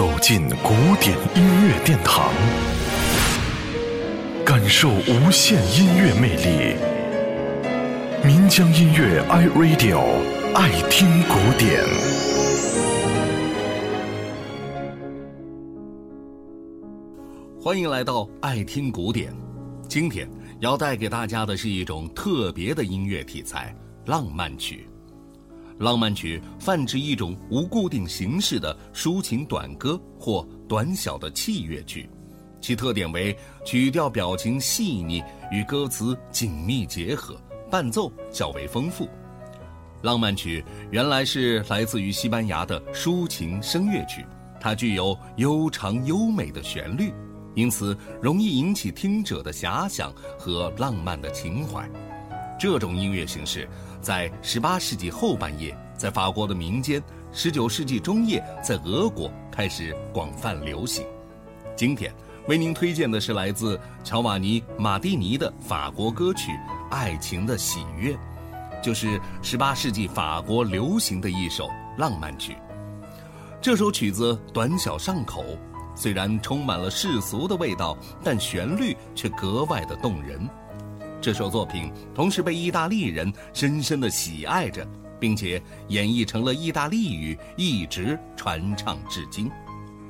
走进古典音乐殿堂，感受无限音乐魅力。民江音乐 iRadio 爱听古典。欢迎来到爱听古典。今天要带给大家的是一种特别的音乐题材——浪漫曲。浪漫曲泛指一种无固定形式的抒情短歌或短小的器乐曲，其特点为曲调表情细腻，与歌词紧密结合，伴奏较为丰富。浪漫曲原来是来自于西班牙的抒情声乐曲，它具有悠长优美的旋律，因此容易引起听者的遐想和浪漫的情怀。这种音乐形式在18世纪后半叶在法国的民间，19世纪中叶在俄国开始广泛流行。今天为您推荐的是来自乔瓦尼·马蒂尼的法国歌曲《爱情的喜悦》，就是18世纪法国流行的一首浪漫曲。这首曲子短小上口，虽然充满了世俗的味道，但旋律却格外的动人。这首作品同时被意大利人深深的喜爱着，并且演绎成了意大利语，一直传唱至今。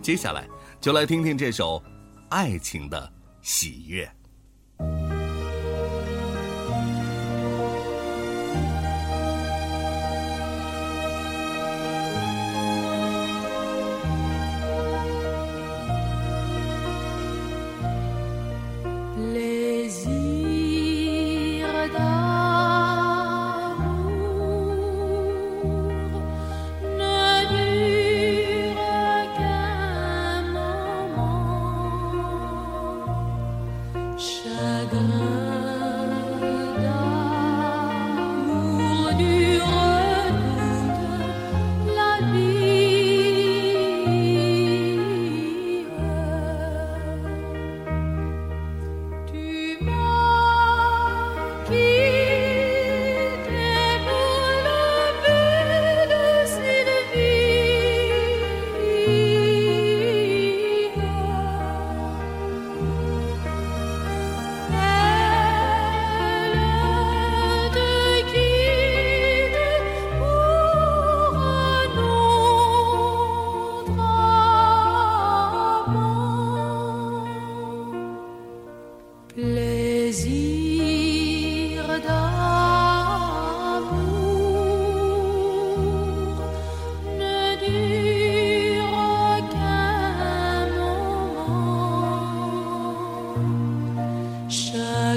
接下来就来听听这首《爱情的喜悦》。Shagam.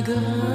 歌。